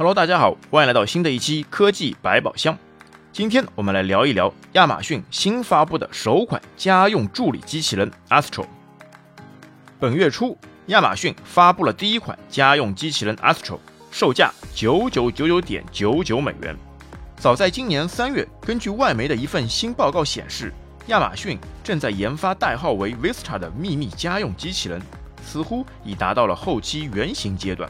Hello，大家好，欢迎来到新的一期科技百宝箱。今天我们来聊一聊亚马逊新发布的首款家用助理机器人 Astro。本月初，亚马逊发布了第一款家用机器人 Astro，售价九九九九点九九美元。早在今年三月，根据外媒的一份新报告显示，亚马逊正在研发代号为 Vista 的秘密家用机器人，似乎已达到了后期原型阶段。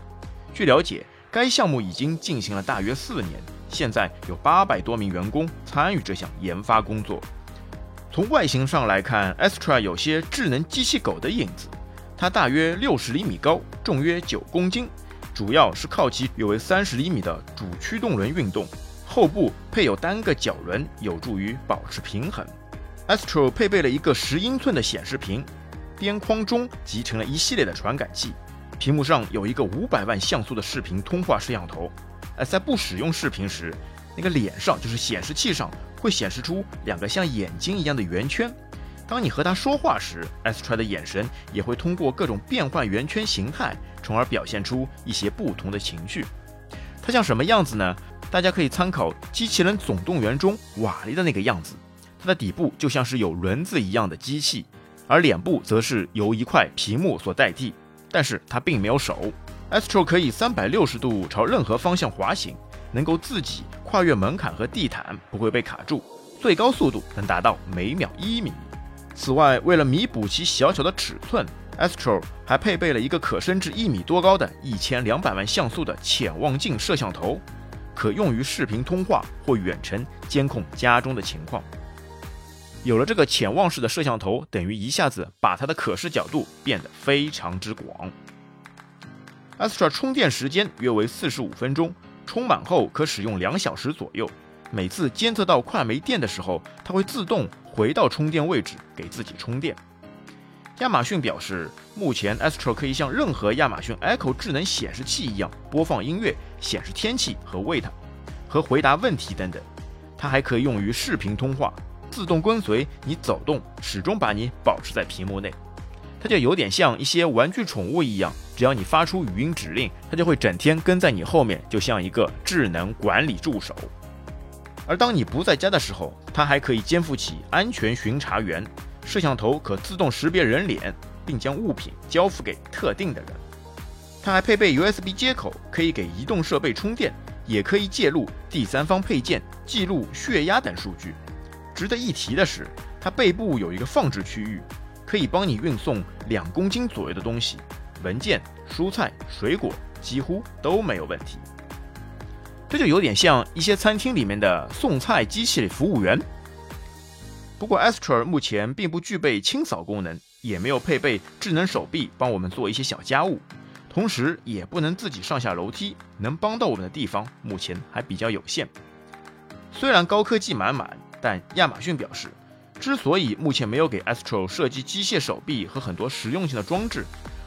据了解。该项目已经进行了大约四年，现在有八百多名员工参与这项研发工作。从外形上来看，Astra 有些智能机器狗的影子。它大约六十厘米高，重约九公斤，主要是靠其约为三十厘米的主驱动轮运动。后部配有单个脚轮，有助于保持平衡。Astro 配备了一个十英寸的显示屏，边框中集成了一系列的传感器。屏幕上有一个五百万像素的视频通话摄像头，而在不使用视频时，那个脸上就是显示器上会显示出两个像眼睛一样的圆圈。当你和他说话时，S t r 的眼神也会通过各种变换圆圈形态，从而表现出一些不同的情绪。它像什么样子呢？大家可以参考《机器人总动员》中瓦力的那个样子。它的底部就像是有轮子一样的机器，而脸部则是由一块屏幕所代替。但是它并没有手，Astro 可以三百六十度朝任何方向滑行，能够自己跨越门槛和地毯，不会被卡住，最高速度能达到每秒一米。此外，为了弥补其小小的尺寸，Astro 还配备了一个可升至一米多高的一千两百万像素的潜望镜摄像头，可用于视频通话或远程监控家中的情况。有了这个潜望式的摄像头，等于一下子把它的可视角度变得非常之广。Astra 充电时间约为四十五分钟，充满后可使用两小时左右。每次监测到快没电的时候，它会自动回到充电位置给自己充电。亚马逊表示，目前 Astra 可以像任何亚马逊 Echo 智能显示器一样播放音乐、显示天气和 Wait 和回答问题等等。它还可以用于视频通话。自动跟随你走动，始终把你保持在屏幕内。它就有点像一些玩具宠物一样，只要你发出语音指令，它就会整天跟在你后面，就像一个智能管理助手。而当你不在家的时候，它还可以肩负起安全巡查员。摄像头可自动识别人脸，并将物品交付给特定的人。它还配备 USB 接口，可以给移动设备充电，也可以介入第三方配件，记录血压等数据。值得一提的是，它背部有一个放置区域，可以帮你运送两公斤左右的东西，文件、蔬菜、水果几乎都没有问题。这就有点像一些餐厅里面的送菜机器服务员。不过，Astra 目前并不具备清扫功能，也没有配备智能手臂帮我们做一些小家务，同时也不能自己上下楼梯，能帮到我们的地方目前还比较有限。虽然高科技满满。但亚马逊表示，之所以目前没有给 Astro 设计机械手臂和很多实用性的装置，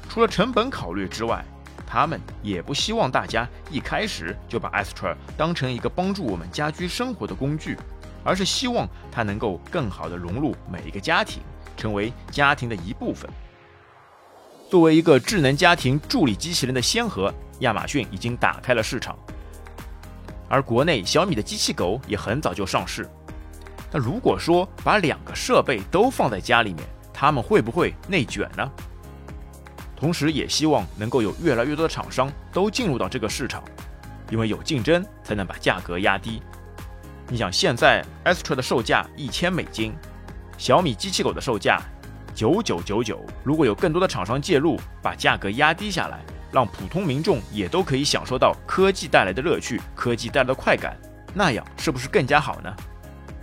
除了成本考虑之外，他们也不希望大家一开始就把 Astro 当成一个帮助我们家居生活的工具，而是希望它能够更好地融入每一个家庭，成为家庭的一部分。作为一个智能家庭助理机器人的先河，亚马逊已经打开了市场，而国内小米的机器狗也很早就上市。那如果说把两个设备都放在家里面，他们会不会内卷呢？同时也希望能够有越来越多的厂商都进入到这个市场，因为有竞争才能把价格压低。你想，现在 Astra 的售价一千美金，小米机器狗的售价九九九九，如果有更多的厂商介入，把价格压低下来，让普通民众也都可以享受到科技带来的乐趣、科技带来的快感，那样是不是更加好呢？